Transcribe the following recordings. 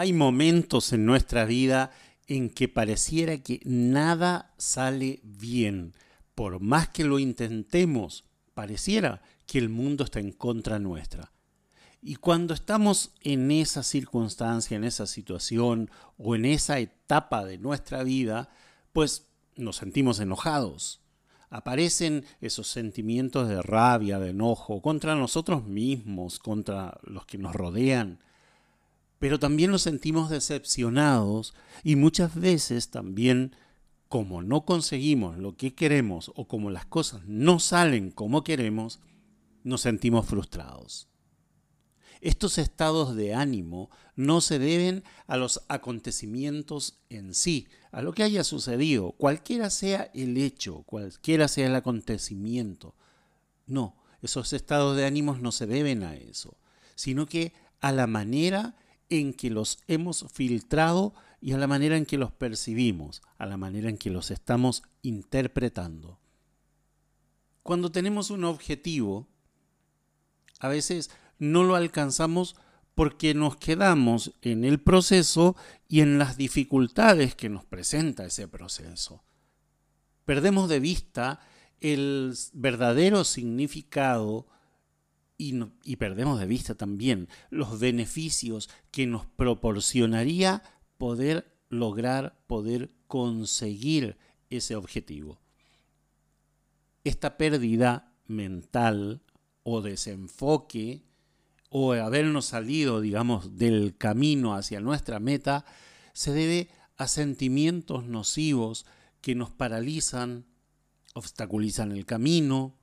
Hay momentos en nuestra vida en que pareciera que nada sale bien. Por más que lo intentemos, pareciera que el mundo está en contra nuestra. Y cuando estamos en esa circunstancia, en esa situación o en esa etapa de nuestra vida, pues nos sentimos enojados. Aparecen esos sentimientos de rabia, de enojo contra nosotros mismos, contra los que nos rodean. Pero también nos sentimos decepcionados y muchas veces también, como no conseguimos lo que queremos o como las cosas no salen como queremos, nos sentimos frustrados. Estos estados de ánimo no se deben a los acontecimientos en sí, a lo que haya sucedido, cualquiera sea el hecho, cualquiera sea el acontecimiento. No, esos estados de ánimos no se deben a eso, sino que a la manera en que los hemos filtrado y a la manera en que los percibimos, a la manera en que los estamos interpretando. Cuando tenemos un objetivo, a veces no lo alcanzamos porque nos quedamos en el proceso y en las dificultades que nos presenta ese proceso. Perdemos de vista el verdadero significado y, perdemos de vista también los beneficios que nos proporcionaría poder lograr, poder conseguir ese objetivo. Esta pérdida mental o desenfoque o habernos salido, digamos, del camino hacia nuestra meta, se debe a sentimientos nocivos que nos paralizan, obstaculizan el camino,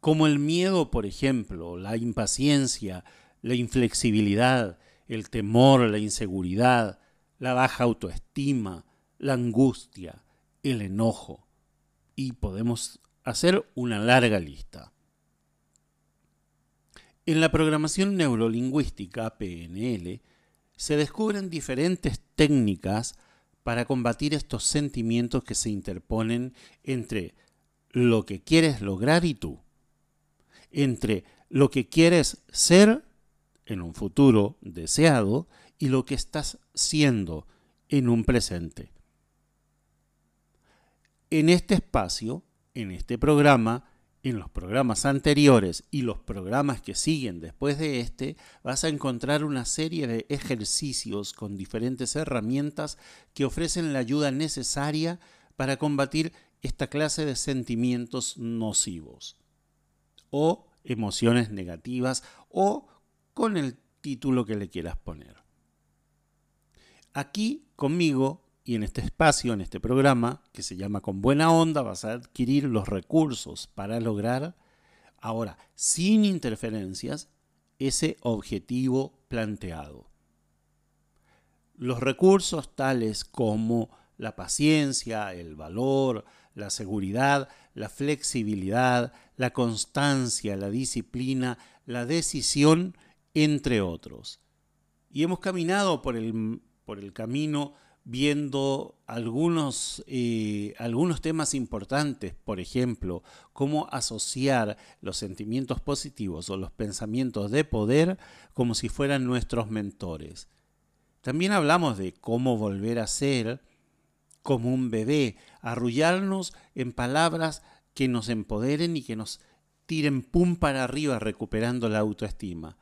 como el miedo, por ejemplo, la impaciencia, la inflexibilidad, el temor, la inseguridad, la baja autoestima, la angustia, el enojo. Y podemos hacer una larga lista. En la programación neurolingüística, PNL, se descubren diferentes técnicas para combatir estos sentimientos que se interponen entre lo que quieres lograr y tú, entre lo que quieres ser en un futuro deseado y lo que estás siendo en un presente. En este espacio, en este programa, en los programas anteriores y los programas que siguen después de este, vas a encontrar una serie de ejercicios con diferentes herramientas que ofrecen la ayuda necesaria para combatir esta clase de sentimientos nocivos o emociones negativas o con el título que le quieras poner. Aquí conmigo y en este espacio, en este programa, que se llama Con Buena Onda, vas a adquirir los recursos para lograr, ahora, sin interferencias, ese objetivo planteado. Los recursos tales como la paciencia, el valor, la seguridad, la flexibilidad, la constancia, la disciplina, la decisión, entre otros. Y hemos caminado por el, por el camino viendo algunos, eh, algunos temas importantes, por ejemplo, cómo asociar los sentimientos positivos o los pensamientos de poder como si fueran nuestros mentores. También hablamos de cómo volver a ser como un bebé, arrullarnos en palabras que nos empoderen y que nos tiren pum para arriba recuperando la autoestima.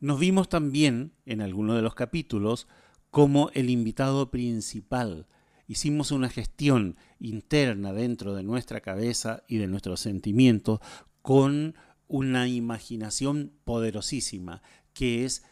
Nos vimos también en alguno de los capítulos como el invitado principal. Hicimos una gestión interna dentro de nuestra cabeza y de nuestros sentimientos con una imaginación poderosísima, que es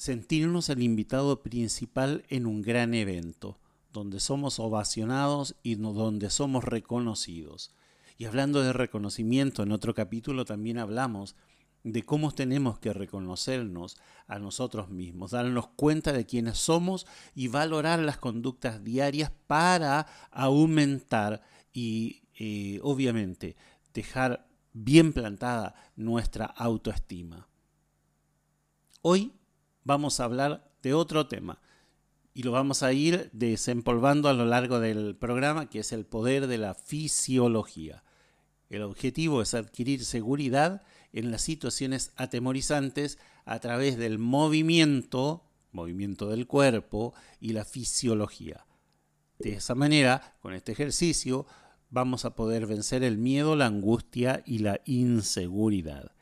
sentirnos el invitado principal en un gran evento, donde somos ovacionados y donde somos reconocidos. Y hablando de reconocimiento, en otro capítulo también hablamos de cómo tenemos que reconocernos a nosotros mismos, darnos cuenta de quiénes somos y valorar las conductas diarias para aumentar y eh, obviamente dejar bien plantada nuestra autoestima. Hoy vamos a hablar de otro tema y lo vamos a ir desempolvando a lo largo del programa, que es el poder de la fisiología. El objetivo es adquirir seguridad en las situaciones atemorizantes a través del movimiento, movimiento del cuerpo y la fisiología. De esa manera, con este ejercicio, vamos a poder vencer el miedo, la angustia y la inseguridad.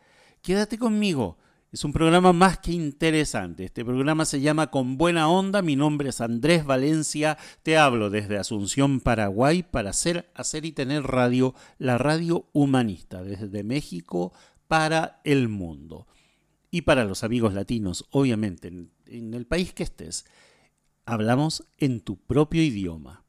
Quédate conmigo es un programa más que interesante. Este programa se llama Con Buena Onda. Mi nombre es Andrés Valencia. Te hablo desde Asunción, Paraguay, para hacer, hacer y tener radio, la radio humanista, desde México para el mundo. Y para los amigos latinos, obviamente, en, en el país que estés, hablamos en tu propio idioma.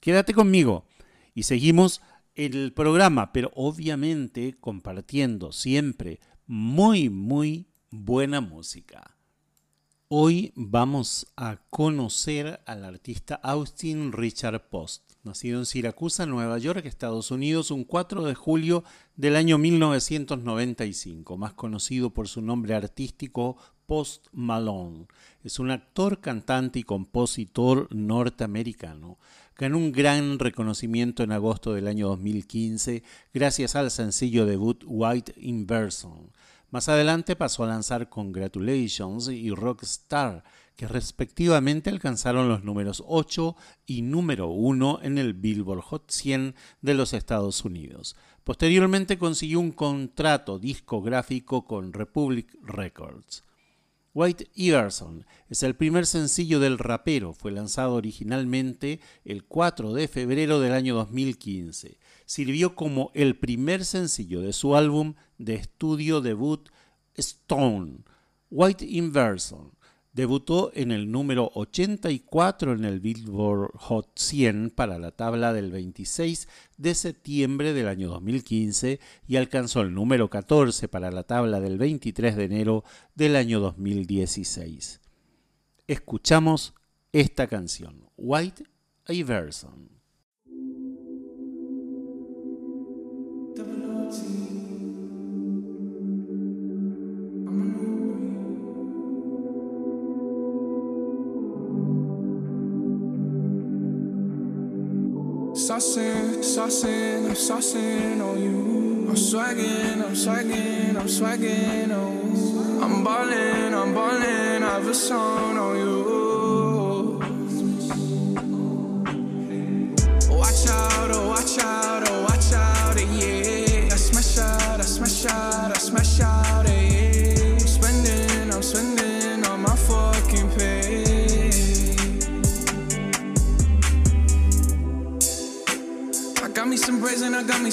Quédate conmigo y seguimos el programa, pero obviamente compartiendo siempre muy, muy buena música. Hoy vamos a conocer al artista Austin Richard Post, nacido en Siracusa, Nueva York, Estados Unidos, un 4 de julio del año 1995, más conocido por su nombre artístico Post Malone. Es un actor, cantante y compositor norteamericano. Ganó un gran reconocimiento en agosto del año 2015 gracias al sencillo debut White Inversion. Más adelante pasó a lanzar Congratulations y Rockstar, que respectivamente alcanzaron los números 8 y número 1 en el Billboard Hot 100 de los Estados Unidos. Posteriormente consiguió un contrato discográfico con Republic Records. White Iverson es el primer sencillo del rapero, fue lanzado originalmente el 4 de febrero del año 2015. Sirvió como el primer sencillo de su álbum de estudio debut Stone. White Inverson Debutó en el número 84 en el Billboard Hot 100 para la tabla del 26 de septiembre del año 2015 y alcanzó el número 14 para la tabla del 23 de enero del año 2016. Escuchamos esta canción, White Iverson. Saucing, on you. I'm swagging, I'm swagging, I'm swagging on you. I'm ballin', I'm ballin', I have a song on you.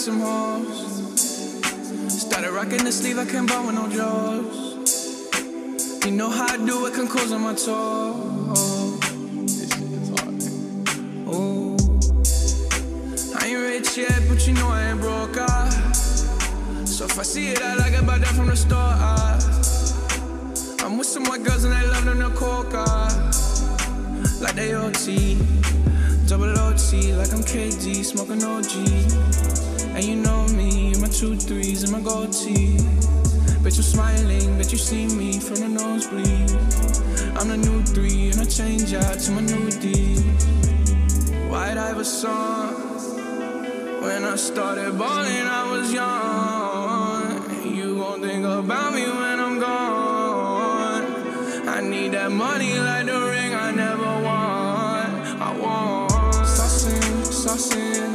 Some hoes. Started rocking the sleeve, I can't buy with no jaws. You know how I do it, can close on my toes. Ooh. I ain't rich yet, but you know I ain't broke. Ah. So if I see it, I like it, buy that from the store. Ah. I'm with some white girls and they love them to coca. Like they OT. Double OT like I'm KD, smoking OG. And you know me, my two threes and my gold tee. Bet you're smiling, bet you see me from the nosebleed. I'm the new three and I change out to my new D. White Iverson. When I started balling, I was young. You won't think about me when I'm gone. I need that money like the ring I never won. I want saucing, saucing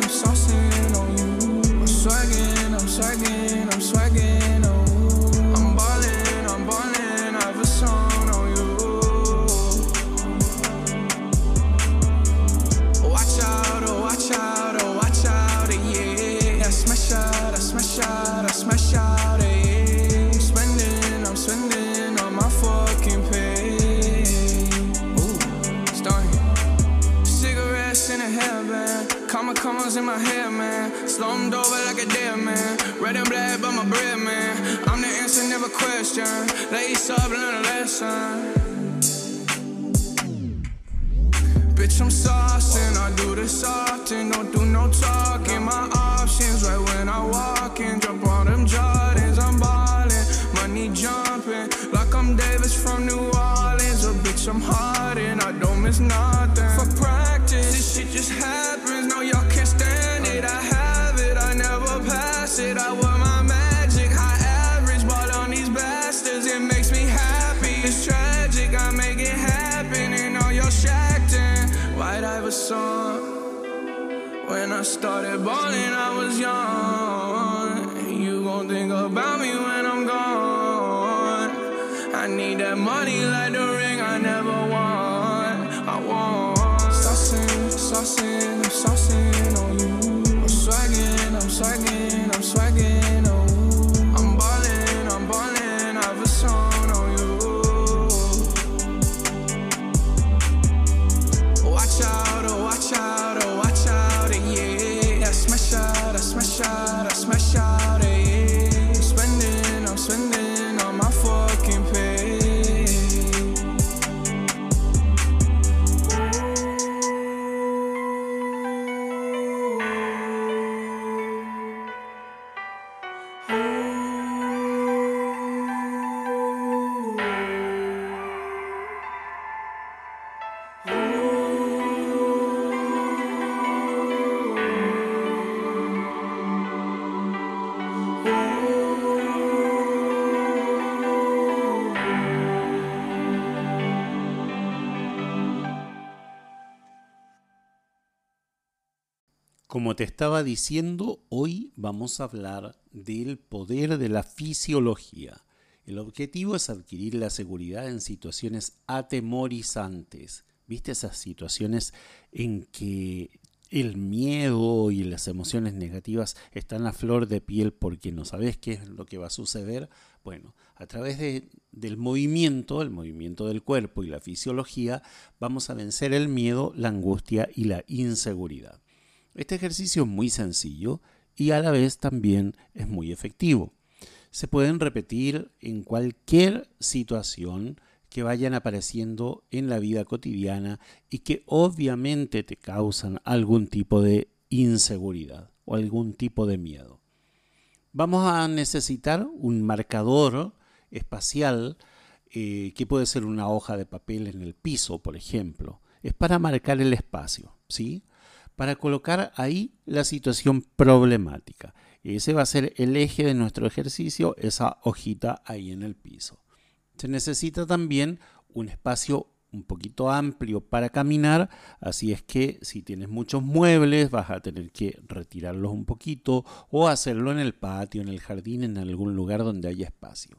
never question. Lace up, learn a lesson. Bitch, I'm saucing, I do this often, don't do no talking. My options right when I walk in, jump on them Jordans, I'm ballin', money jumping, like I'm Davis from New Orleans. A bitch, I'm hard and I don't miss nothing. When I started balling, I was young. You gon' think about me when I'm gone. I need that money like the Te estaba diciendo, hoy vamos a hablar del poder de la fisiología. El objetivo es adquirir la seguridad en situaciones atemorizantes. ¿Viste esas situaciones en que el miedo y las emociones negativas están a flor de piel porque no sabes qué es lo que va a suceder? Bueno, a través de- del movimiento, el movimiento del cuerpo y la fisiología, vamos a vencer el miedo, la angustia y la inseguridad. Este ejercicio es muy sencillo y a la vez también es muy efectivo. Se pueden repetir en cualquier situación que vayan apareciendo en la vida cotidiana y que obviamente te causan algún tipo de inseguridad o algún tipo de miedo. Vamos a necesitar un marcador espacial eh, que puede ser una hoja de papel en el piso, por ejemplo. Es para marcar el espacio, ¿sí? Para colocar ahí la situación problemática. Ese va a ser el eje de nuestro ejercicio, esa hojita ahí en el piso. Se necesita también un espacio un poquito amplio para caminar, así es que si tienes muchos muebles vas a tener que retirarlos un poquito o hacerlo en el patio, en el jardín, en algún lugar donde haya espacio.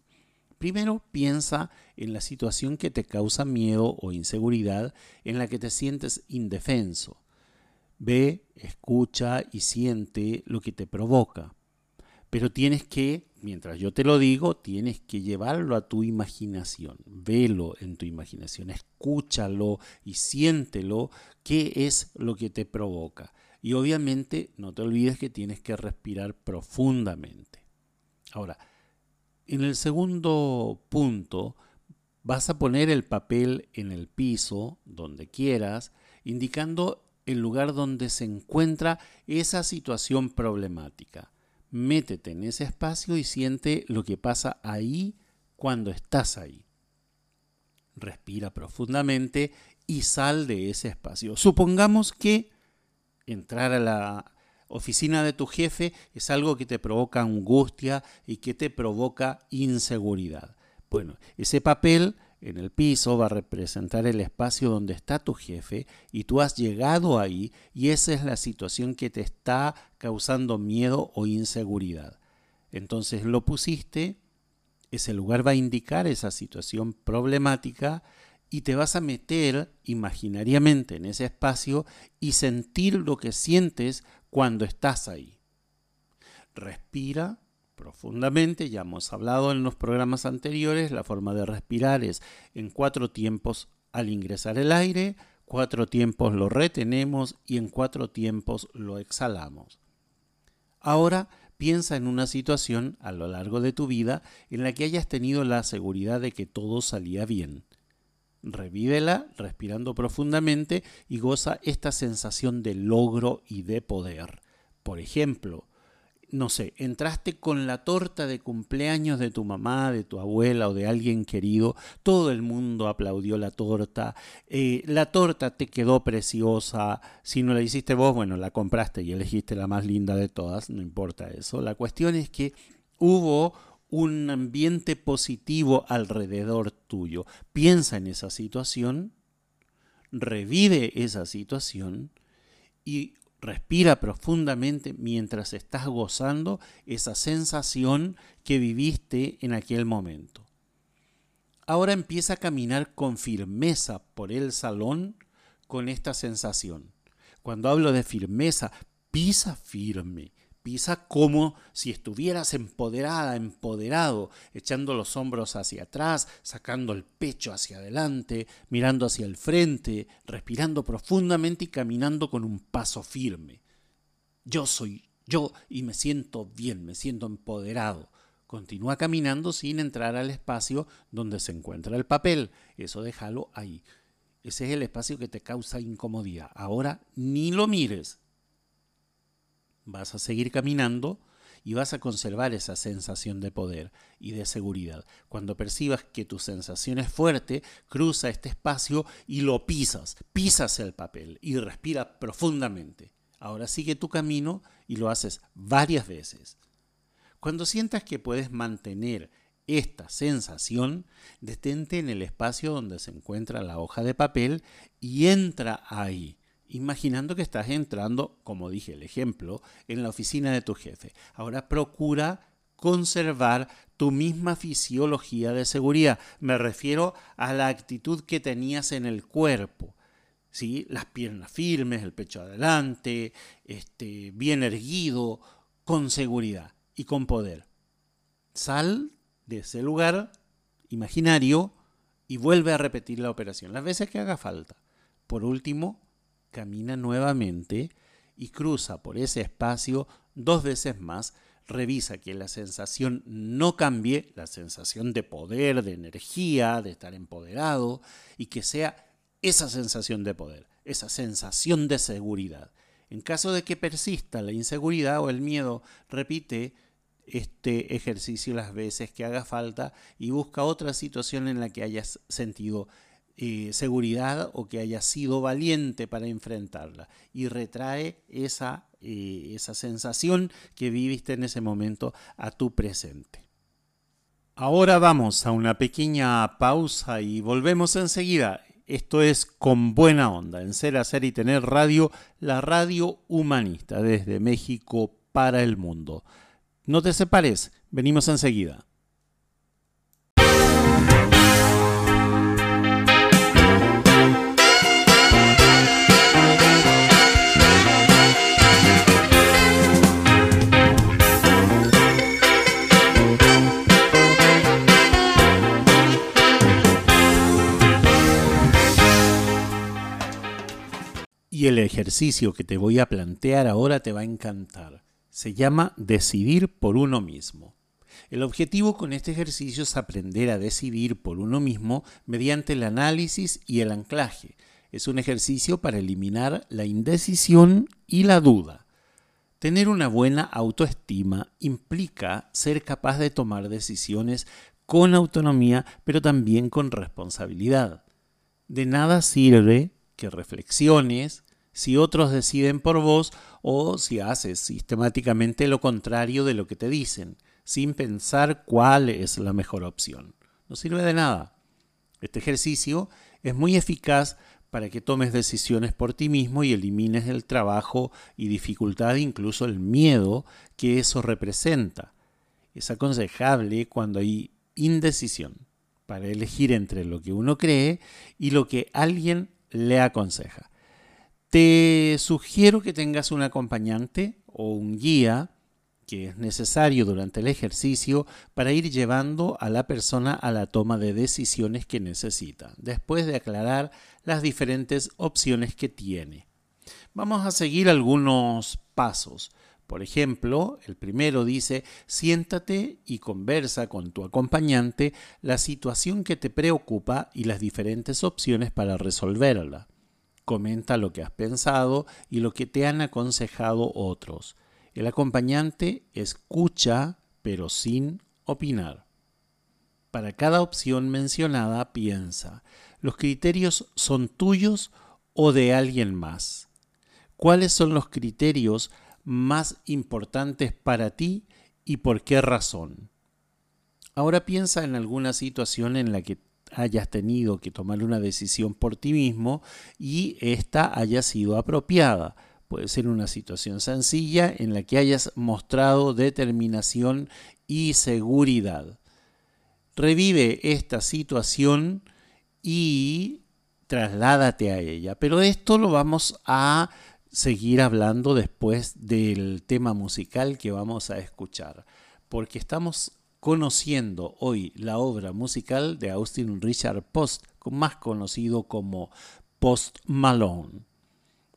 Primero piensa en la situación que te causa miedo o inseguridad, en la que te sientes indefenso. Ve, escucha y siente lo que te provoca. Pero tienes que, mientras yo te lo digo, tienes que llevarlo a tu imaginación. Velo en tu imaginación, escúchalo y siéntelo qué es lo que te provoca. Y obviamente no te olvides que tienes que respirar profundamente. Ahora, en el segundo punto, vas a poner el papel en el piso, donde quieras, indicando el lugar donde se encuentra esa situación problemática. Métete en ese espacio y siente lo que pasa ahí cuando estás ahí. Respira profundamente y sal de ese espacio. Supongamos que entrar a la oficina de tu jefe es algo que te provoca angustia y que te provoca inseguridad. Bueno, ese papel en el piso va a representar el espacio donde está tu jefe y tú has llegado ahí y esa es la situación que te está causando miedo o inseguridad. Entonces lo pusiste, ese lugar va a indicar esa situación problemática y te vas a meter imaginariamente en ese espacio y sentir lo que sientes cuando estás ahí. Respira profundamente, ya hemos hablado en los programas anteriores, la forma de respirar es en cuatro tiempos al ingresar el aire, cuatro tiempos lo retenemos y en cuatro tiempos lo exhalamos. Ahora Piensa en una situación a lo largo de tu vida en la que hayas tenido la seguridad de que todo salía bien. Revívela respirando profundamente y goza esta sensación de logro y de poder. Por ejemplo, no sé, entraste con la torta de cumpleaños de tu mamá, de tu abuela o de alguien querido, todo el mundo aplaudió la torta, eh, la torta te quedó preciosa, si no la hiciste vos, bueno, la compraste y elegiste la más linda de todas, no importa eso, la cuestión es que hubo un ambiente positivo alrededor tuyo. Piensa en esa situación, revive esa situación y Respira profundamente mientras estás gozando esa sensación que viviste en aquel momento. Ahora empieza a caminar con firmeza por el salón con esta sensación. Cuando hablo de firmeza, pisa firme, Pisa como si estuvieras empoderada, empoderado, echando los hombros hacia atrás, sacando el pecho hacia adelante, mirando hacia el frente, respirando profundamente y caminando con un paso firme. Yo soy yo y me siento bien, me siento empoderado. Continúa caminando sin entrar al espacio donde se encuentra el papel. Eso déjalo ahí. Ese es el espacio que te causa incomodidad. Ahora ni lo mires, vas a seguir caminando y vas a conservar esa sensación de poder y de seguridad. Cuando percibas que tu sensación es fuerte, cruza este espacio y lo pisas, pisas el papel y respira profundamente. Ahora sigue tu camino y lo haces varias veces. Cuando sientas que puedes mantener esta sensación, detente en el espacio donde se encuentra la hoja de papel y entra ahí imaginando que estás entrando, como dije el ejemplo, en la oficina de tu jefe. Ahora procura conservar tu misma fisiología de seguridad. Me refiero a la actitud que tenías en el cuerpo. ¿sí? Las piernas firmes, el pecho adelante, este, bien erguido, con seguridad y con poder. Sal de ese lugar imaginario y vuelve a repetir la operación las veces que haga falta. Por último, camina nuevamente y cruza por ese espacio dos veces más, revisa que la sensación no cambie, la sensación de poder, de energía, de estar empoderado, y que sea esa sensación de poder, esa sensación de seguridad. En caso de que persista la inseguridad o el miedo, repite este ejercicio las veces que haga falta y busca otra situación en la que hayas sentido eh, seguridad o que haya sido valiente para enfrentarla y retrae esa, eh, esa sensación que viviste en ese momento a tu presente. Ahora vamos a una pequeña pausa y volvemos enseguida. Esto es con buena onda, en Ser, Hacer y Tener Radio, la radio humanista desde México para el mundo. No te separes, venimos enseguida. Y el ejercicio que te voy a plantear ahora te va a encantar. Se llama decidir por uno mismo. El objetivo con este ejercicio es aprender a decidir por uno mismo mediante el análisis y el anclaje. Es un ejercicio para eliminar la indecisión y la duda. Tener una buena autoestima implica ser capaz de tomar decisiones con autonomía, pero también con responsabilidad. De nada sirve que reflexiones, si otros deciden por vos o si haces sistemáticamente lo contrario de lo que te dicen, sin pensar cuál es la mejor opción. No sirve de nada. Este ejercicio es muy eficaz para que tomes decisiones por ti mismo y elimines el trabajo y dificultad, incluso el miedo que eso representa. Es aconsejable cuando hay indecisión para elegir entre lo que uno cree y lo que alguien le aconseja. Te sugiero que tengas un acompañante o un guía que es necesario durante el ejercicio para ir llevando a la persona a la toma de decisiones que necesita, después de aclarar las diferentes opciones que tiene. Vamos a seguir algunos pasos. Por ejemplo, el primero dice, siéntate y conversa con tu acompañante la situación que te preocupa y las diferentes opciones para resolverla. Comenta lo que has pensado y lo que te han aconsejado otros. El acompañante escucha, pero sin opinar. Para cada opción mencionada, piensa, ¿los criterios son tuyos o de alguien más? ¿Cuáles son los criterios más importantes para ti y por qué razón. Ahora piensa en alguna situación en la que hayas tenido que tomar una decisión por ti mismo y esta haya sido apropiada. Puede ser una situación sencilla en la que hayas mostrado determinación y seguridad. Revive esta situación y trasládate a ella. Pero esto lo vamos a seguir hablando después del tema musical que vamos a escuchar, porque estamos conociendo hoy la obra musical de Austin Richard Post, más conocido como Post Malone.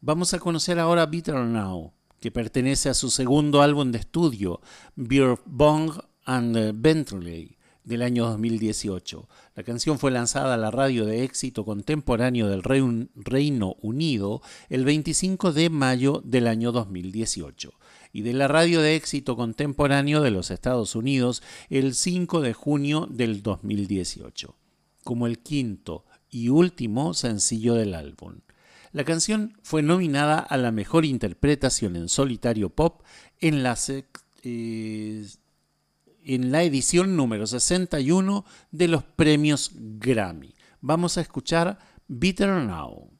Vamos a conocer ahora Bitter Now, que pertenece a su segundo álbum de estudio, Beer Bong and Bentley del año 2018. La canción fue lanzada a la radio de éxito contemporáneo del Reino Unido el 25 de mayo del año 2018 y de la radio de éxito contemporáneo de los Estados Unidos el 5 de junio del 2018, como el quinto y último sencillo del álbum. La canción fue nominada a la mejor interpretación en solitario pop en la eh, edición número 61 de los premios Grammy. Vamos a escuchar Bitter Now.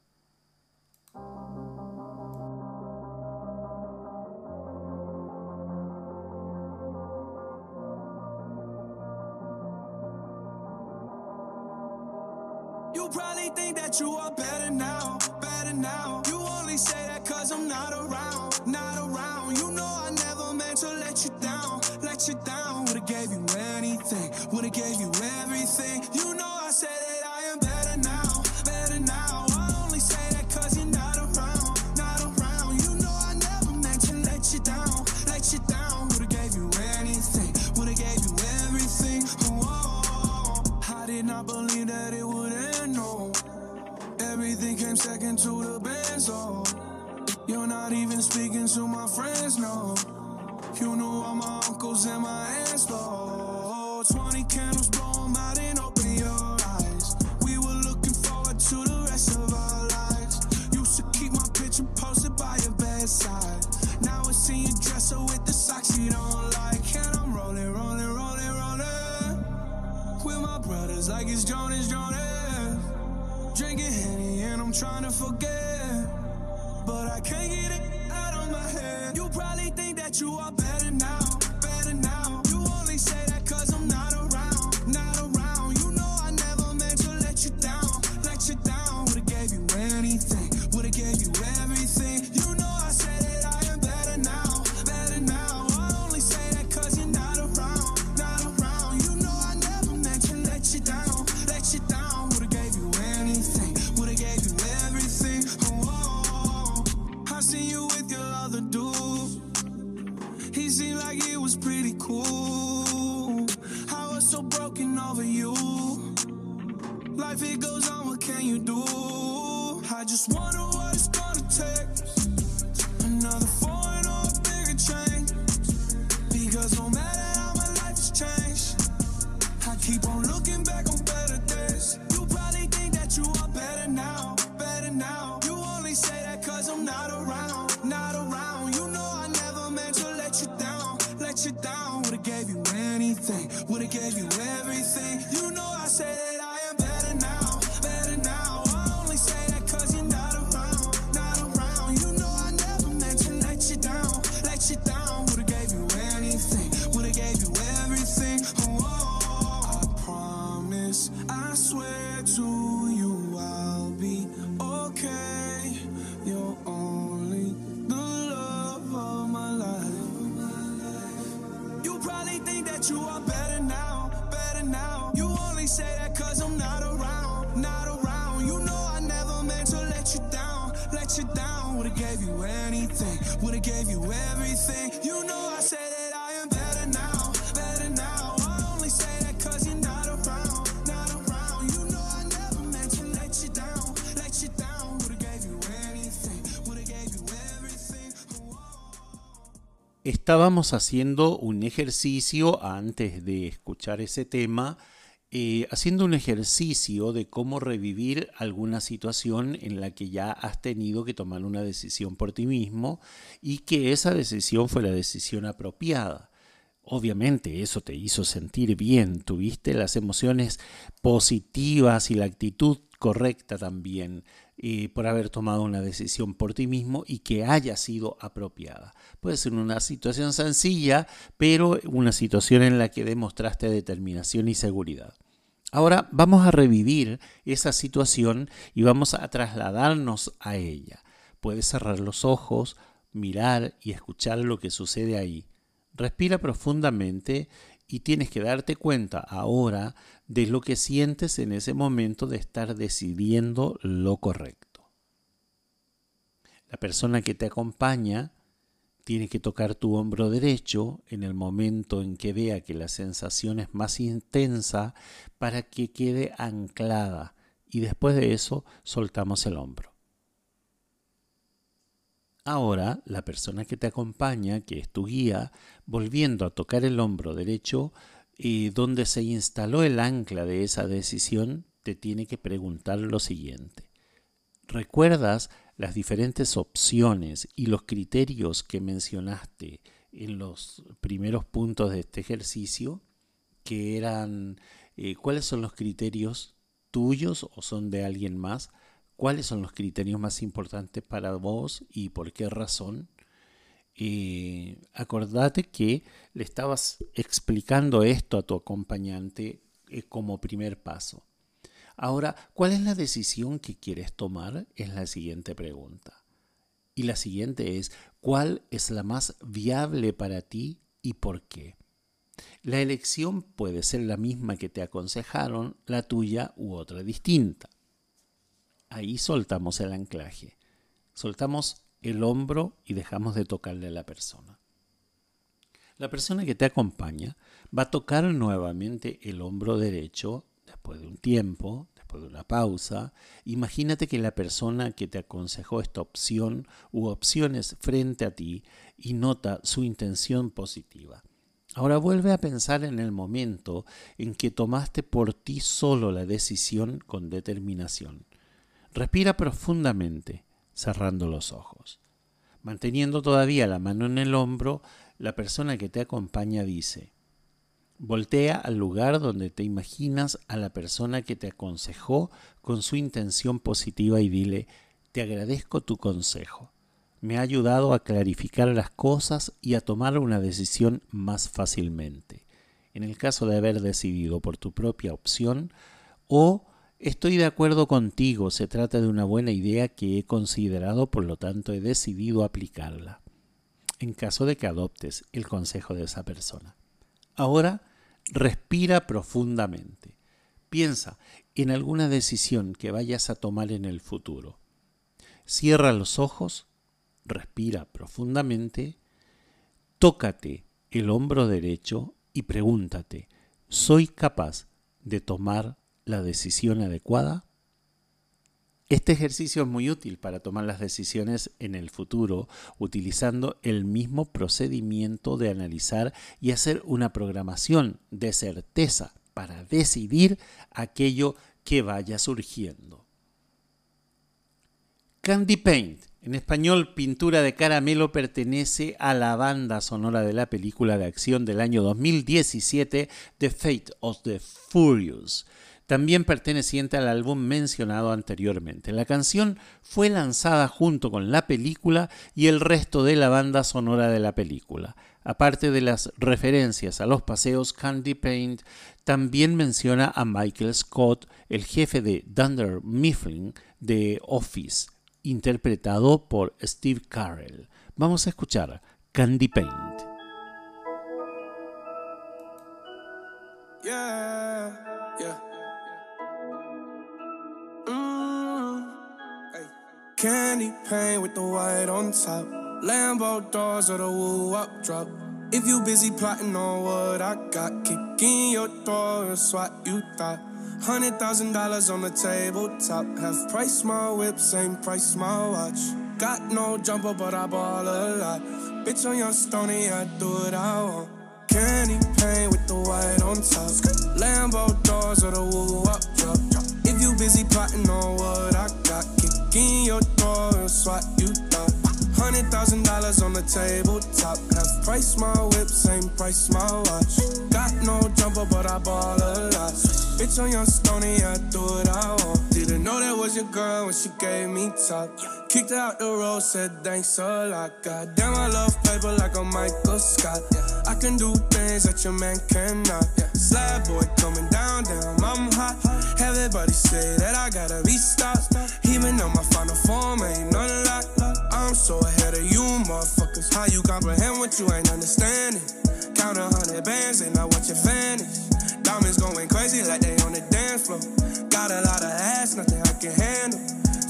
That you are better now, better now. Second to the best, oh. You're not even speaking to my friends, no. You knew all my uncles and my aunts, though. 20 candles, blow them out and open your eyes. We were looking forward to the rest of our lives. Used to keep my picture posted by your bedside. Now I see you dresser with the socks you don't like. And I'm rolling, rolling, rolling, rolling. With my brothers like it's Jonas, Jonas. Drinking Henny and I'm trying to forget. But I can't get it out of my head. You probably think that you are better now, better now. You only say can you do? I'm I never meant to let you down, let you down. Would've gave you anything, would've gave you everything. You know I said that I am better now, better now. I only say that cause you're not around, not around. You know I never meant to let you down, let you down. Would've gave you anything. Estábamos haciendo un ejercicio antes de escuchar ese tema eh, haciendo un ejercicio de cómo revivir alguna situación en la que ya has tenido que tomar una decisión por ti mismo y que esa decisión fue la decisión apropiada. Obviamente eso te hizo sentir bien, tuviste las emociones positivas y la actitud correcta también por haber tomado una decisión por ti mismo y que haya sido apropiada. Puede ser una situación sencilla, pero una situación en la que demostraste determinación y seguridad. Ahora vamos a revivir esa situación y vamos a trasladarnos a ella. Puedes cerrar los ojos, mirar y escuchar lo que sucede ahí. Respira profundamente y tienes que darte cuenta ahora de lo que sientes en ese momento de estar decidiendo lo correcto. La persona que te acompaña tiene que tocar tu hombro derecho en el momento en que vea que la sensación es más intensa para que quede anclada y después de eso soltamos el hombro. Ahora la persona que te acompaña, que es tu guía, volviendo a tocar el hombro derecho, y donde se instaló el ancla de esa decisión, te tiene que preguntar lo siguiente. ¿Recuerdas las diferentes opciones y los criterios que mencionaste en los primeros puntos de este ejercicio? Que eran, eh, ¿cuáles son los criterios tuyos o son de alguien más? ¿Cuáles son los criterios más importantes para vos y por qué razón? Acordate que le estabas explicando esto a tu acompañante eh, como primer paso. Ahora, ¿cuál es la decisión que quieres tomar? Es la siguiente pregunta. Y la siguiente es, ¿cuál es la más viable para ti y por qué? La elección puede ser la misma que te aconsejaron, la tuya u otra distinta. Ahí soltamos el anclaje. Soltamos el hombro y dejamos de tocarle a la persona. La persona que te acompaña va a tocar nuevamente el hombro derecho después de un tiempo, después de una pausa. Imagínate que la persona que te aconsejó esta opción u opciones frente a ti y nota su intención positiva. Ahora vuelve a pensar en el momento en que tomaste por ti solo la decisión con determinación. Respira profundamente cerrando los ojos. Manteniendo todavía la mano en el hombro, la persona que te acompaña dice, Voltea al lugar donde te imaginas a la persona que te aconsejó con su intención positiva y dile, te agradezco tu consejo. Me ha ayudado a clarificar las cosas y a tomar una decisión más fácilmente. En el caso de haber decidido por tu propia opción o Estoy de acuerdo contigo, se trata de una buena idea que he considerado, por lo tanto he decidido aplicarla, en caso de que adoptes el consejo de esa persona. Ahora, respira profundamente. Piensa en alguna decisión que vayas a tomar en el futuro. Cierra los ojos, respira profundamente, tócate el hombro derecho y pregúntate, ¿soy capaz de tomar la decisión adecuada? Este ejercicio es muy útil para tomar las decisiones en el futuro utilizando el mismo procedimiento de analizar y hacer una programación de certeza para decidir aquello que vaya surgiendo. Candy Paint, en español Pintura de Caramelo, pertenece a la banda sonora de la película de acción del año 2017 The Fate of the Furious también perteneciente al álbum mencionado anteriormente. La canción fue lanzada junto con la película y el resto de la banda sonora de la película. Aparte de las referencias a los paseos, Candy Paint también menciona a Michael Scott, el jefe de Dunder Mifflin de Office, interpretado por Steve Carell. Vamos a escuchar Candy Paint. Candy paint with the white on top. Lambo doors or the woo up drop. If you busy plotting on what I got, kick in your door, it's what you thought. Hundred thousand dollars on the tabletop. Half price my whip, same price my watch. Got no jumper, but I ball a lot. Bitch on your stony, I do what I want. Candy paint with the white on top. Lambo doors or the woo up drop. If you busy plotting on what I got, in your door and swat you thought. Hundred thousand dollars on the tabletop. Half price my whip, same price my watch. Got no jumper, but I ball a lot. Bitch on your stony, I do what I want. Didn't know that was your girl when she gave me top. Kicked out the road, said thanks a lot. Goddamn, I love paper like a Michael Scott. I can do things that your man cannot. Slab boy coming down, damn, I'm hot. Everybody say that I gotta be stopped. Even though my final form ain't none like I'm so ahead of you, motherfuckers. How you comprehend what you ain't understanding? Count a hundred bands and I watch it vanish. Diamonds going crazy like they on the dance floor. Got a lot of ass, nothing I can handle.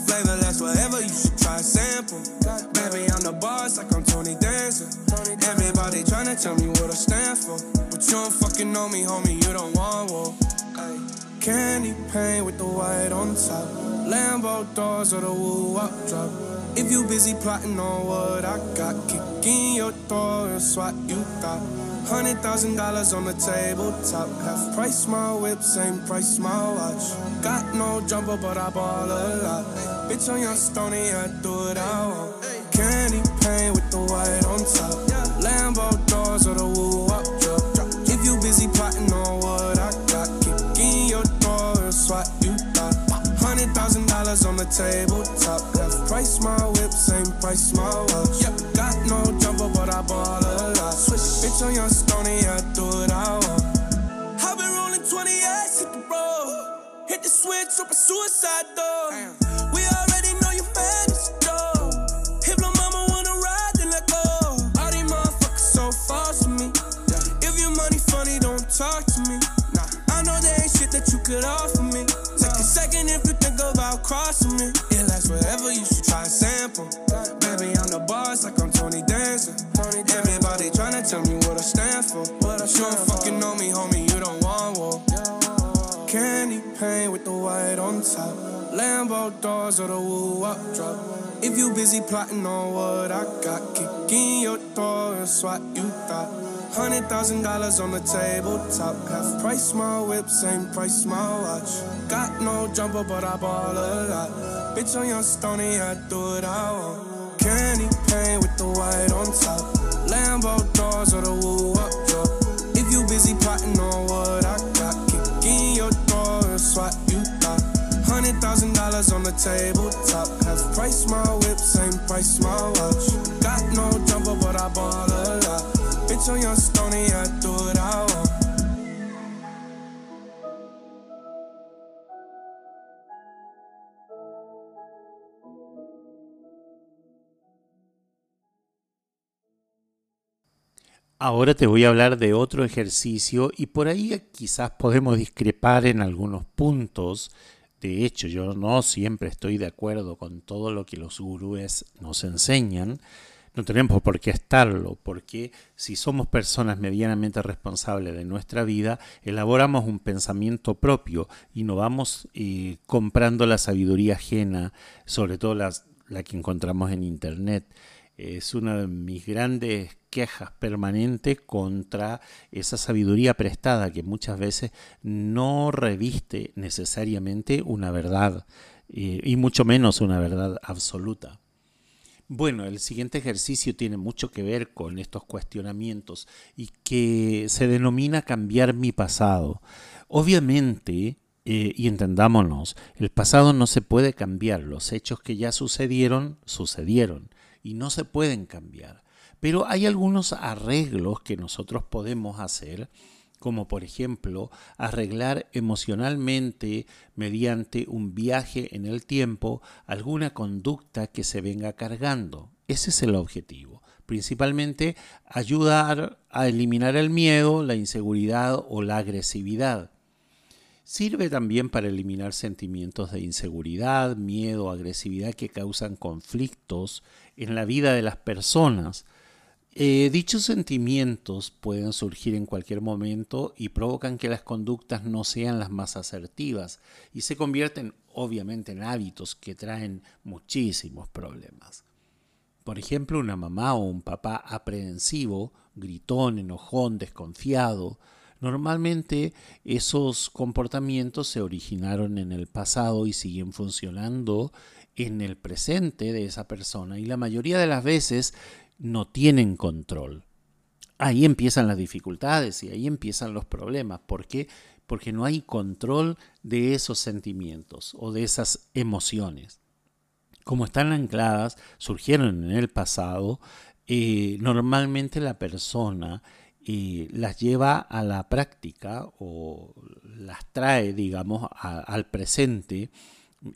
Flavorless, whatever, you should try a sample. Baby, I'm the boss, like I'm Tony Dancer. Everybody tryna tell me what I stand for. But you don't fucking know me, homie, you don't want war. Ay. Candy paint with the white on top. Lambo doors or the woo up drop. If you busy plotting on what I got, kick in your door and swat you thought. Hundred thousand dollars on the tabletop. Half price my whip, same price my watch. Got no jumper, but I ball a lot. Bitch on your stony, I do what I want. Candy paint with the white on top. Lambo doors or the woo up drop. If you busy plotting on swat you thought. Hundred thousand dollars on the tabletop. Half price my whip, same price my watch. Got no jumper, but I ball a lot. Switch, bitch on your stony, I do what I want. I've been rolling 20 ass, hit the road. Hit the switch, open suicide door. We already know you fantasy door. If the mama wanna ride, then let go. All these motherfuckers so false to me. If your money funny, don't talk to me. Nah, I know there ain't shit that you could offer me. It lasts forever, you should try a sample. Baby, I'm the boss, like I'm Tony Dancer. Everybody tryna tell me what I stand for. But you don't fucking doors or the woo up drop. If you busy plotting on what I got, kick in your door and swat you thought. Hundred thousand dollars on the tabletop. Half price my whip, same price my watch. Got no jumper, but I ball a lot. Bitch on your stony, I do what I want. Candy paint with the white on top. Lambo doors or the woo up drop. If you busy plotting on what I got, kick in your door and swat you thought. Hundred thousand dollars on the tabletop. Half price my whip, same price my watch. Got no jumper, but I ball a lot. Bitch on your stony, I do what I want. Ahora te voy a hablar de otro ejercicio y por ahí quizás podemos discrepar en algunos puntos. De hecho, yo no siempre estoy de acuerdo con todo lo que los gurúes nos enseñan. No tenemos por qué estarlo, porque si somos personas medianamente responsables de nuestra vida, elaboramos un pensamiento propio y no vamos eh, comprando la sabiduría ajena, sobre todo la que encontramos en Internet es una de mis grandes quejas permanentes contra esa sabiduría prestada que muchas veces no reviste necesariamente una verdad eh, y mucho menos una verdad absoluta. Bueno, el siguiente ejercicio tiene mucho que ver con estos cuestionamientos y que se denomina cambiar mi pasado. Obviamente, eh, y entendámonos, el pasado no se puede cambiar, los hechos que ya sucedieron, sucedieron y no se pueden cambiar. Pero hay algunos arreglos que nosotros podemos hacer, como por ejemplo arreglar emocionalmente mediante un viaje en el tiempo alguna conducta que se venga cargando. Ese es el objetivo. Principalmente ayudar a eliminar el miedo, la inseguridad o la agresividad. Sirve también para eliminar sentimientos de inseguridad, miedo, agresividad que causan conflictos en la vida de las personas. Eh, dichos sentimientos pueden surgir en cualquier momento y provocan que las conductas no sean las más asertivas y se convierten obviamente en hábitos que traen muchísimos problemas. Por ejemplo, una mamá o un papá aprehensivo, gritón, enojón, desconfiado, Normalmente esos comportamientos se originaron en el pasado y siguen funcionando en el presente de esa persona y la mayoría de las veces no tienen control. Ahí empiezan las dificultades y ahí empiezan los problemas. ¿Por qué? Porque no hay control de esos sentimientos o de esas emociones. Como están ancladas, surgieron en el pasado, eh, normalmente la persona y las lleva a la práctica o las trae, digamos, al presente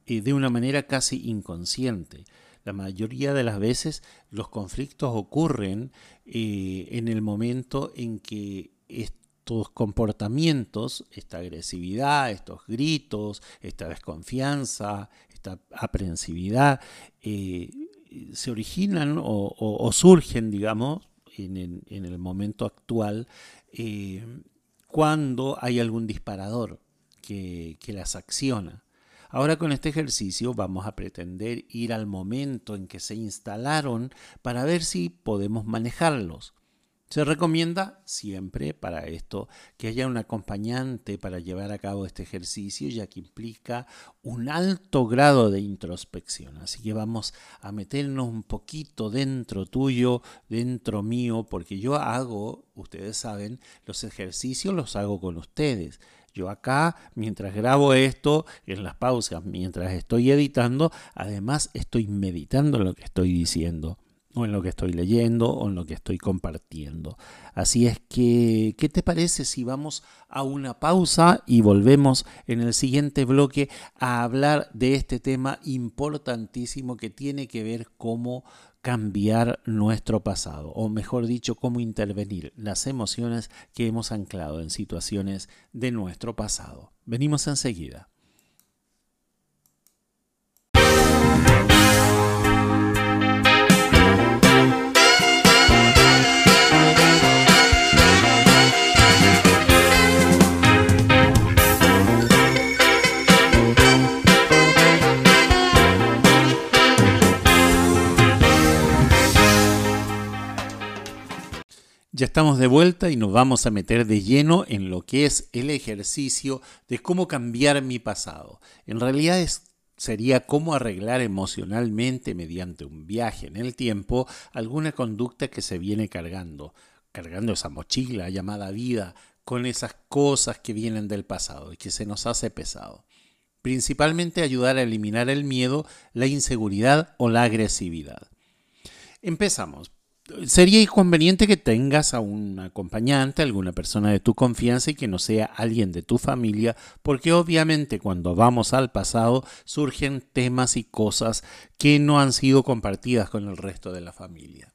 eh, de una manera casi inconsciente. La mayoría de las veces los conflictos ocurren eh, en el momento en que estos comportamientos, esta agresividad, estos gritos, esta desconfianza, esta aprensividad, eh, se originan o surgen, digamos, en, el momento actual eh, cuando hay algún disparador que, que las acciona. Ahora con este ejercicio vamos a pretender ir al momento en que se instalaron para ver si podemos manejarlos. Se recomienda siempre para esto que haya un acompañante para llevar a cabo este ejercicio, ya que implica un alto grado de introspección. Así que vamos a meternos un poquito dentro tuyo, dentro mío, porque yo hago, ustedes saben, los ejercicios los hago con ustedes. Yo acá, mientras grabo esto, en las pausas, mientras estoy editando, además estoy meditando lo que estoy diciendo o en lo que estoy leyendo o en lo que estoy compartiendo. Así es que, ¿qué te parece si vamos a una pausa y volvemos en el siguiente bloque a hablar de este tema importantísimo que tiene que ver cómo cambiar nuestro pasado, o mejor dicho, cómo intervenir las emociones que hemos anclado en situaciones de nuestro pasado. Venimos enseguida. Ya estamos de vuelta y nos vamos a meter de lleno en lo que es el ejercicio de cómo cambiar mi pasado. En realidad sería cómo arreglar emocionalmente mediante un viaje en el tiempo alguna conducta que se viene cargando, cargando esa mochila llamada vida con esas cosas que vienen del pasado y que se nos hace pesado. Principalmente ayudar a eliminar el miedo, la inseguridad o la agresividad. Empezamos sería conveniente que tengas a un acompañante, alguna persona de tu confianza y que no sea alguien de tu familia, porque obviamente cuando vamos al pasado surgen temas y cosas que no han sido compartidas con el resto de la familia.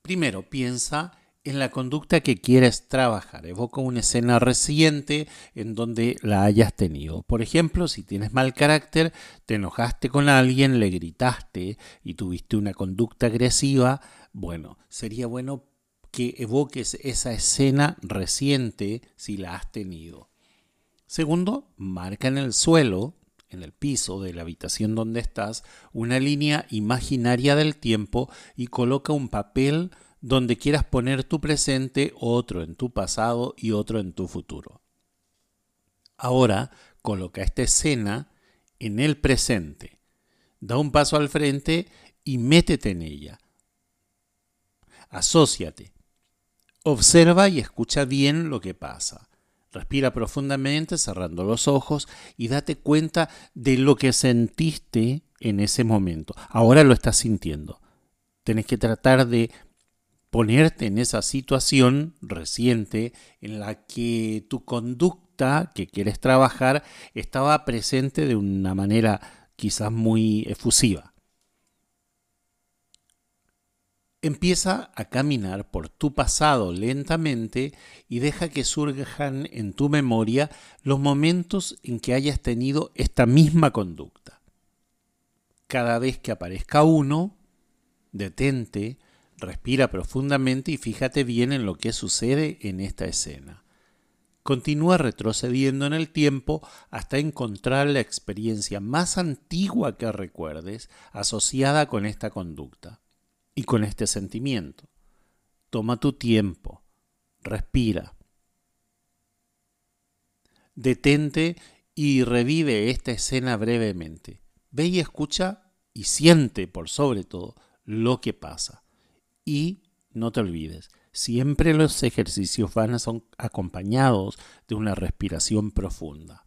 Primero, piensa en la conducta que quieres trabajar. Evoca una escena reciente en donde la hayas tenido. Por ejemplo, si tienes mal carácter, te enojaste con alguien, le gritaste y tuviste una conducta agresiva, bueno, sería bueno que evoques esa escena reciente si la has tenido. Segundo, marca en el suelo, en el piso de la habitación donde estás, una línea imaginaria del tiempo y coloca un papel donde quieras poner tu presente, otro en tu pasado y otro en tu futuro. Ahora coloca esta escena en el presente. Da un paso al frente y métete en ella. Asociate. Observa y escucha bien lo que pasa. Respira profundamente, cerrando los ojos, y date cuenta de lo que sentiste en ese momento. Ahora lo estás sintiendo. Tenés que tratar de ponerte en esa situación reciente en la que tu conducta que quieres trabajar estaba presente de una manera quizás muy efusiva. Empieza a caminar por tu pasado lentamente y deja que surjan en tu memoria los momentos en que hayas tenido esta misma conducta. Cada vez que aparezca uno, detente, respira profundamente y fíjate bien en lo que sucede en esta escena. Continúa retrocediendo en el tiempo hasta encontrar la experiencia más antigua que recuerdes asociada con esta conducta. y con este sentimiento. Toma tu tiempo, respira. Detente y revive esta escena brevemente. Ve y escucha y siente por sobre todo lo que pasa. Y no te olvides, siempre los ejercicios van a ser acompañados de una respiración profunda.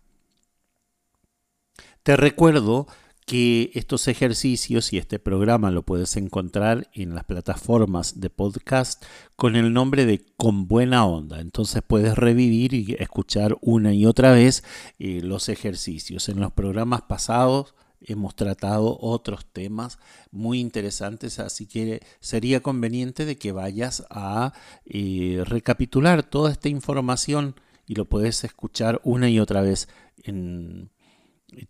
Te recuerdo que estos ejercicios y este programa lo puedes encontrar en las plataformas de podcast con el nombre de Con Buena Onda. Entonces puedes revivir y escuchar una y otra vez eh, los ejercicios. En los programas pasados hemos tratado otros temas muy interesantes, así que sería conveniente de que vayas a eh, recapitular toda esta información y lo puedes escuchar una y otra vez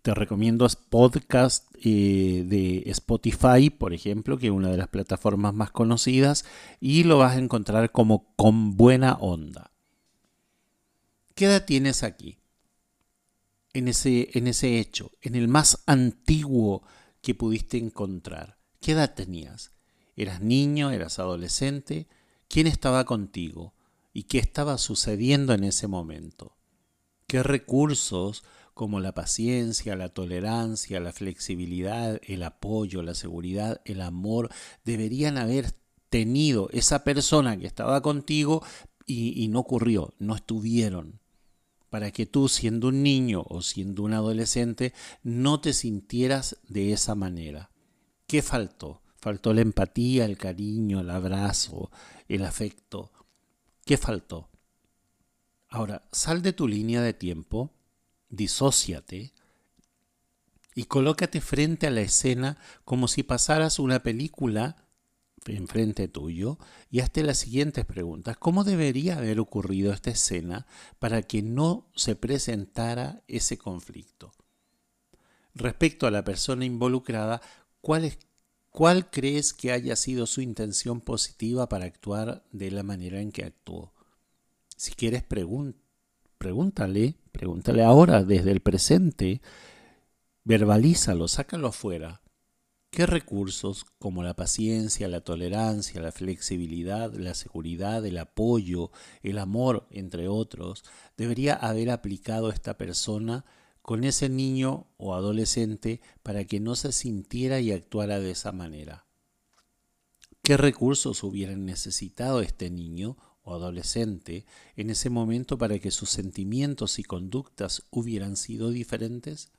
te recomiendo podcast eh, de Spotify, por ejemplo, que es una de las plataformas más conocidas, y lo vas a encontrar como con buena onda. ¿Qué edad tienes aquí? En ese, en ese hecho, en el más antiguo que pudiste encontrar. ¿Qué edad tenías? ¿Eras niño? ¿Eras adolescente? ¿Quién estaba contigo? ¿Y qué estaba sucediendo en ese momento? ¿Qué recursos como la paciencia, la tolerancia, la flexibilidad, el apoyo, la seguridad, el amor, deberían haber tenido esa persona que estaba contigo y, no ocurrió, no estuvieron. Para que tú, siendo un niño o siendo un adolescente, no te sintieras de esa manera. ¿Qué faltó? Faltó la empatía, el cariño, el abrazo, el afecto. ¿Qué faltó? Ahora, sal de tu línea de tiempo disóciate y colócate frente a la escena como si pasaras una película enfrente tuyo y hazte las siguientes preguntas. ¿Cómo debería haber ocurrido esta escena para que no se presentara ese conflicto? Respecto a la persona involucrada, ¿cuál, ¿cuál crees que haya sido su intención positiva para actuar de la manera en que actuó? Si quieres, pregúntale, pregúntale ahora desde el presente, verbalízalo, sácalo afuera. ¿Qué recursos como la paciencia, la tolerancia, la flexibilidad, la seguridad, el apoyo, el amor, entre otros, debería haber aplicado esta persona con ese niño o adolescente para que no se sintiera y actuara de esa manera? ¿Qué recursos hubieran necesitado este niño o adolescente en ese momento para que sus sentimientos y conductas hubieran sido diferentes?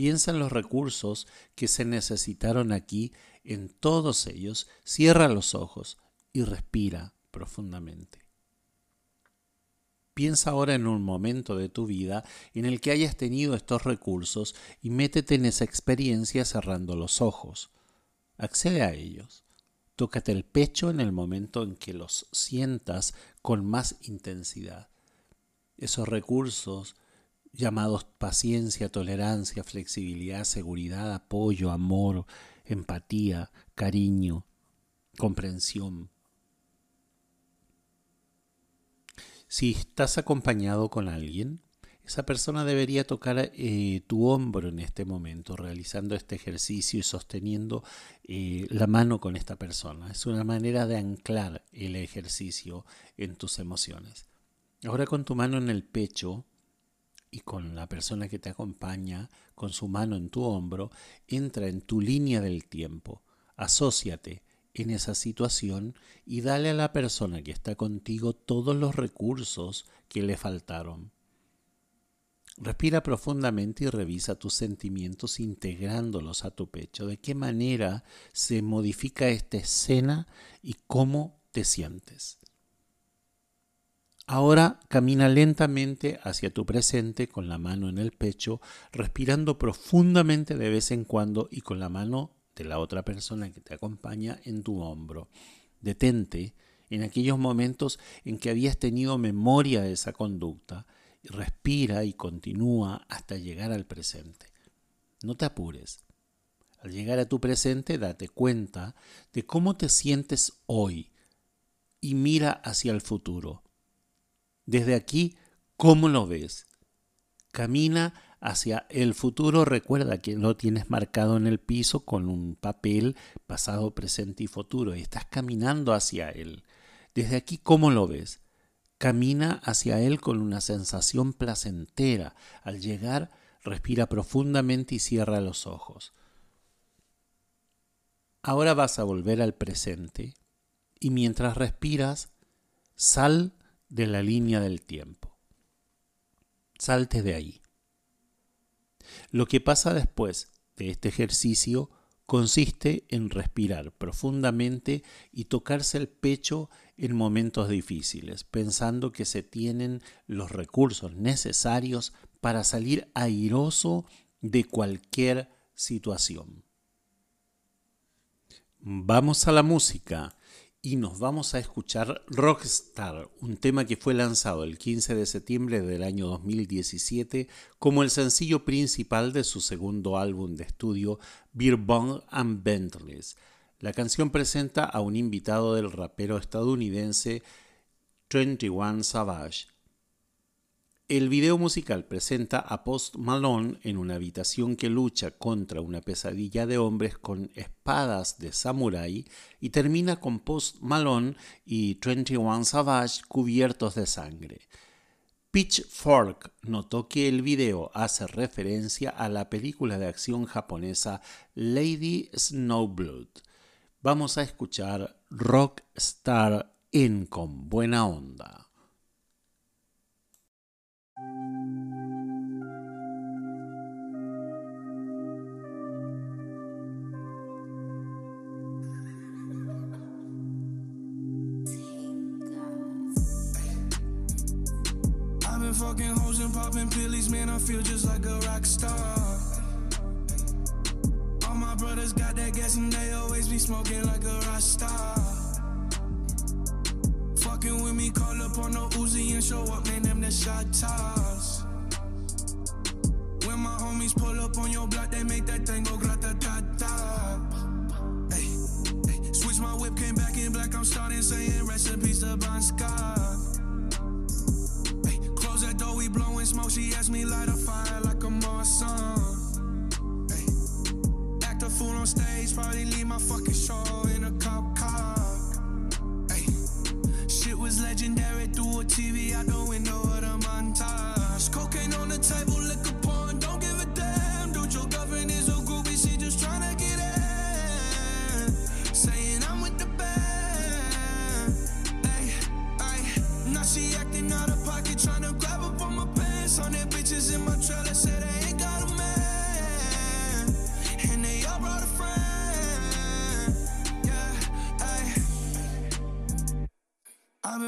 Piensa en los recursos que se necesitaron aquí, en todos ellos, cierra los ojos y respira profundamente. Piensa ahora en un momento de tu vida en el que hayas tenido estos recursos y métete en esa experiencia cerrando los ojos. Accede a ellos. Tócate el pecho en el momento en que los sientas con más intensidad. Esos recursos llamados paciencia, tolerancia, flexibilidad, seguridad, apoyo, amor, empatía, cariño, comprensión. Si estás acompañado con alguien, esa persona debería tocar eh, tu hombro en este momento, realizando este ejercicio y sosteniendo eh, la mano con esta persona. Es una manera de anclar el ejercicio en tus emociones. Ahora con tu mano en el pecho y con la persona que te acompaña, con su mano en tu hombro, entra en tu línea del tiempo. Asociate en esa situación y dale a la persona que está contigo todos los recursos que le faltaron Respira profundamente y revisa tus sentimientos integrándolos a tu pecho. ¿De qué manera se modifica esta escena y cómo te sientes? Ahora camina lentamente hacia tu presente con la mano en el pecho, respirando profundamente de vez en cuando y con la mano de la otra persona que te acompaña en tu hombro. Detente en aquellos momentos en que habías tenido memoria de esa conducta respira y continúa hasta llegar al presente. No te apures. Al llegar a tu presente, date cuenta de cómo te sientes hoy y mira hacia el futuro. Desde aquí, ¿cómo lo ves? Camina hacia el futuro, recuerda que lo tienes marcado en el piso con un papel pasado, presente y futuro y estás caminando hacia él. Desde aquí, ¿cómo lo ves? Camina hacia él con una sensación placentera. Al llegar, respira profundamente y cierra los ojos. Ahora vas a volver al presente y mientras respiras, sal de la línea del tiempo. Salte de ahí. Lo que pasa después de este ejercicio consiste en respirar profundamente y tocarse el pecho en momentos difíciles, pensando que se tienen los recursos necesarios para salir airoso de cualquier situación. Vamos a la música y nos vamos a escuchar Rockstar, un tema que fue lanzado el 15 de septiembre del año 2017 como el sencillo principal de su segundo álbum de estudio Beer Bong and Bentleys. La canción presenta a un invitado del rapero estadounidense 21 Savage, el video musical presenta a Post Malone en una habitación que lucha contra una pesadilla de hombres con espadas de samurái y termina con Post Malone y 21 Savage cubiertos de sangre. Pitchfork notó que el video hace referencia a la película de acción japonesa Lady Snowblood. Vamos a escuchar Rockstar con buena onda. Fucking hoes and popping pillies, man, I feel just like a rock star. All my brothers got that gas and they always be smoking like a rock star. Fucking with me, call up on the Uzi and show up, man, them the shot toss. When my homies pull up on your block, they make that thing go grata ta ta. Hey, hey, switch my whip, came back in black, I'm starting saying recipes to Bon Scott Hey, close that door, we blowing smoke, she asked me light a fire like a Marsan. Hey. Act a fool on stage, probably leave my fucking show legendary through a TV out the window of the montage. Cocaine on the table,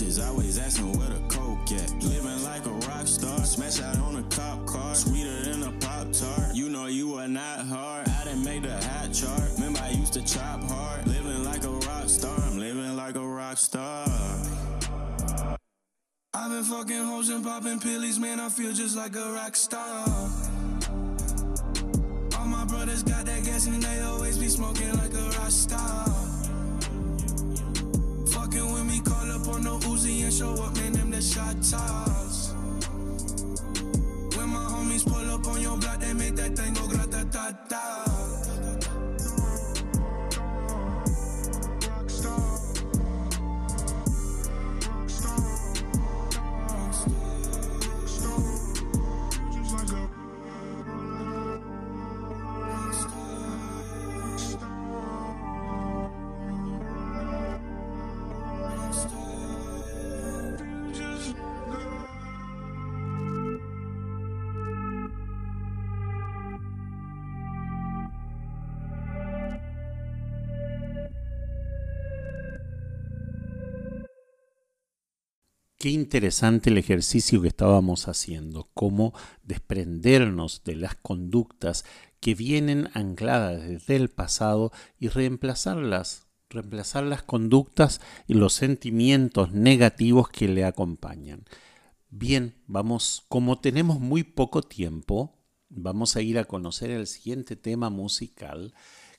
Bitches always asking where the coke at. Living like a rock star, smash out on a cop car, sweeter than a pop tart. You know you are not hard. I didn't make the hot chart. Remember I used to chop hard. Living like a rock star, I'm living like a rock star. I've been fucking hoes and popping pillies, man. I feel just like a rock star. All my brothers got that gas and they Qué interesante el ejercicio que estábamos haciendo, cómo desprendernos de las conductas que vienen ancladas desde el pasado y reemplazarlas, reemplazar las conductas y los sentimientos negativos que le acompañan. Bien, vamos, como tenemos muy poco tiempo, vamos a ir a conocer el siguiente tema musical,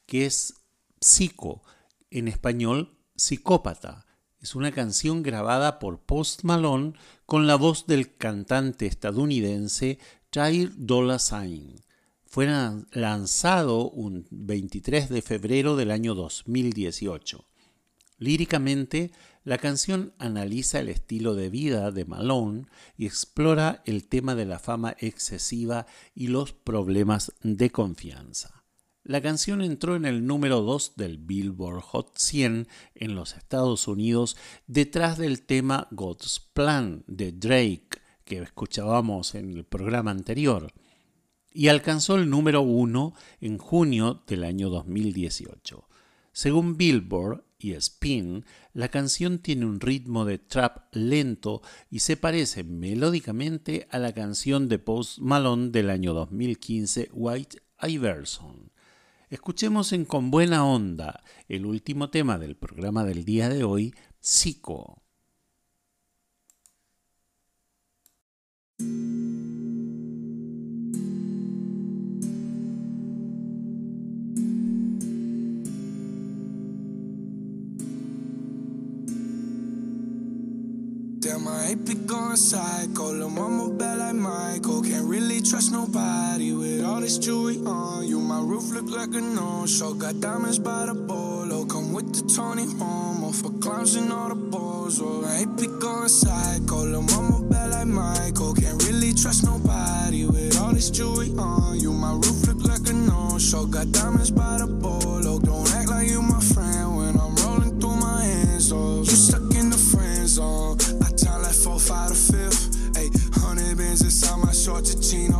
que es Psico, en español, psicópata es una canción grabada por Post Malone con la voz del cantante estadounidense Jair Dollar Sign. Fue lanzado un 23 de febrero del año 2018. Líricamente, la canción analiza el estilo de vida de Malone y explora el tema de la fama excesiva y los problemas de confianza. La canción entró en el número 2 del Billboard Hot 100 en los Estados Unidos detrás del tema God's Plan de Drake que escuchábamos en el programa anterior y alcanzó el número 1 en junio del año 2018. Según Billboard y Spin, la canción tiene un ritmo de trap lento y se parece melódicamente a la canción de Post Malone del año 2015 White Iverson. Escuchemos en Con Buena Onda el último tema del programa del día de hoy, Psico. Ain't be going psycho. Lil' mama bad like Michael. Can't really trust nobody with all this jewelry on you. My roof look like a no-show. Got diamonds by the bolo. Come with the Tony Homo for clowns and all the balls. Oh, ain't be going psycho. Lil' mama bad like Michael. Can't really trust nobody with all this jewelry on you. My roof look like a no-show. Got diamonds by the bolo. Don't to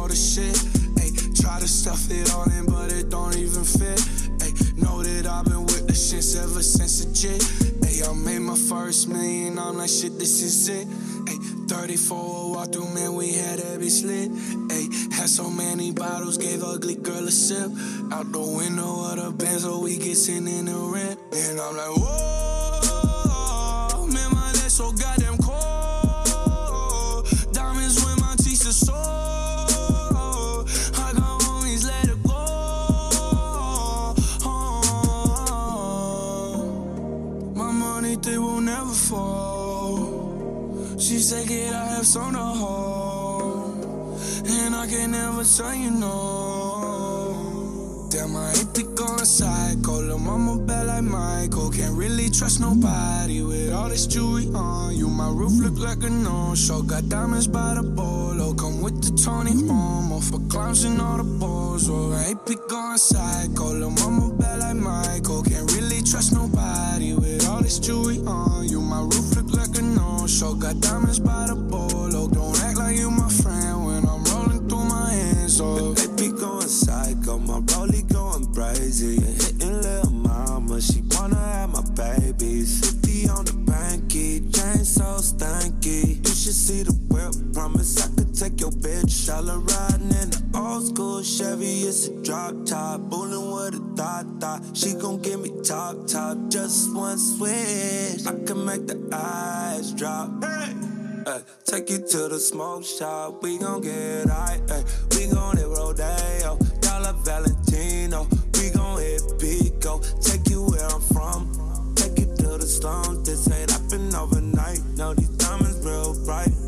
the shit. Ayy, try to stuff it all in, but it don't even fit. Ayy, know that I've been with the shits ever since a jit. Ayy, I made my first million, I'm like, shit, this is it. Ayy, 34 walk through, man, we had every slit. Ayy, had so many bottles, gave ugly girl a sip. Out the window of the Benz, so we get in the rent. And I'm like, whoa, I have some to. And I can never tell you no. Damn, I ain't be going psycho. Lil' mama bad like Michael. Can't really trust nobody with all this jewelry on you. My roof look like a no-show. Got diamonds by the bolo. Come with the Tony Homo for clowns and all the balls. Oh, I ain't be going psycho. Lil' mama bad like Michael. Can't really trust nobody with all this jewelry on you. My roof look like a no-show. Got diamonds by the bolo. Bitch. Riding in the old school Chevy, it's a drop top. Bullin' with a thought thought. She gon' give me top top, just one switch. I can make the eyes drop. Hey. Take you to the smoke shop, we gon' get high. We gon' hit Rodeo, Dollar Valentino. We gon' hit Pico, take you where I'm from. Take you to the slums, this ain't happen overnight. No, these diamonds real bright.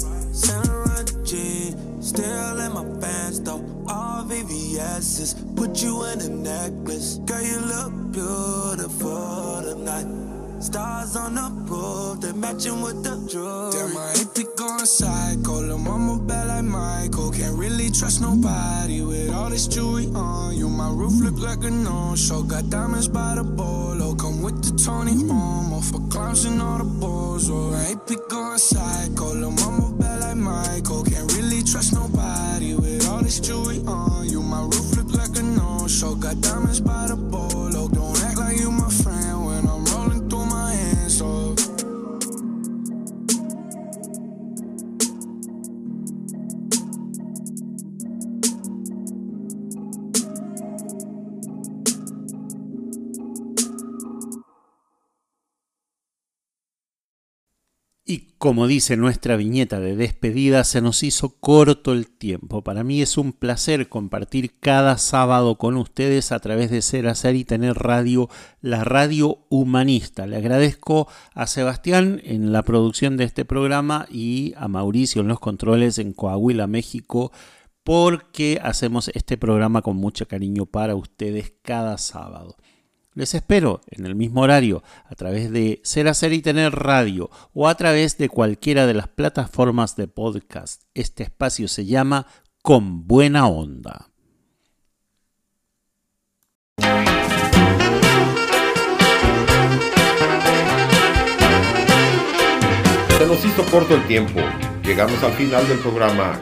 Still in my pants though. All VVS's, put you in a necklace. Girl, you look beautiful tonight. Stars on the roof, they matching with the jewelry. Damn, I ain't be going psycho. Lil' mama bad like Michael. Can't really trust nobody with all this jewelry on you. My roof look like a no-show. Got diamonds by the bolo. Come with the Tony Homo for clowns and all the balls. Oh, I ain't going psycho. Mama bad like Michael. Can't really trust nobody with all this jewelry on you. My roof look like a no-show. Got diamonds by the bolo. Como dice nuestra viñeta de despedida, se nos hizo corto el tiempo. Para mí es un placer compartir cada sábado con ustedes a través de Ser, Hacer y Tener Radio, la radio humanista. Le agradezco a Sebastián en la producción de este programa y a Mauricio en los controles en Coahuila, México, porque hacemos este programa con mucho cariño para ustedes cada sábado. Les espero en el mismo horario a través de Ser Hacer y Tener Radio o a través de cualquiera de las plataformas de podcast. Este espacio se llama Con Buena Onda. Se nos hizo corto el tiempo. Llegamos al final del programa